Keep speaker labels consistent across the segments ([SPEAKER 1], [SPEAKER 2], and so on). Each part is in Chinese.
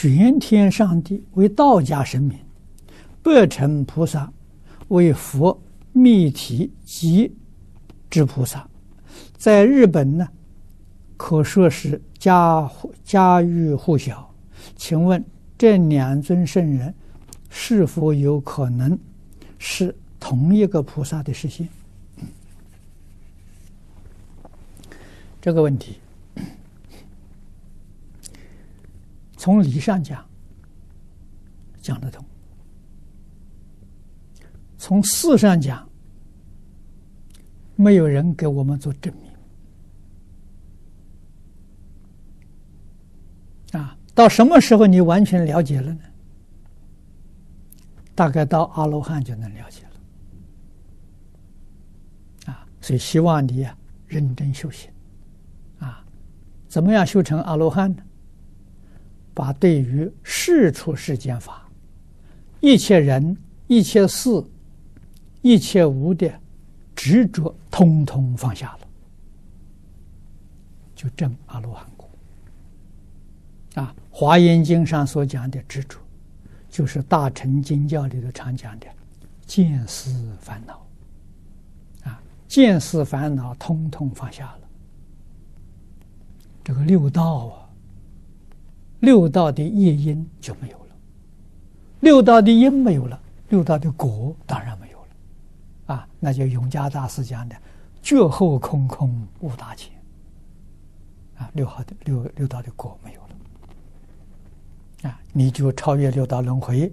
[SPEAKER 1] 玄天上帝为道家神明，白乘菩萨为佛密体寂之菩萨，在日本呢，可说是家家喻户晓。请问这两尊圣人是否有可能是同一个菩萨的示现？这个问题，从理上讲讲得通，从事上讲，没有人给我们做证明。啊，到什么时候你完全了解了呢？大概到阿罗汉就能了解了。啊，所以希望你啊认真修行。啊，怎么样修成阿罗汉呢？把对于世出世间法、一切人、一切事、一切物的执着，通通放下了，就证阿罗汉果。啊，《华严经》上所讲的执着，就是大乘经教里头常讲的见思烦恼。啊，见思烦恼通通放下了，这个六道啊，六道的业因就没有了，六道的因没有了，六道的果当然没有了。啊，那就永嘉大师讲的“觉后空空无大千”。啊，六号的六六道的果没有了。啊，你就超越六道轮回，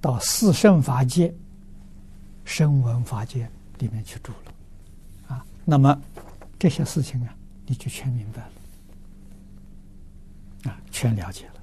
[SPEAKER 1] 到四圣法界、声闻法界里面去住了，啊，那么这些事情啊，你就全明白了，全了解了。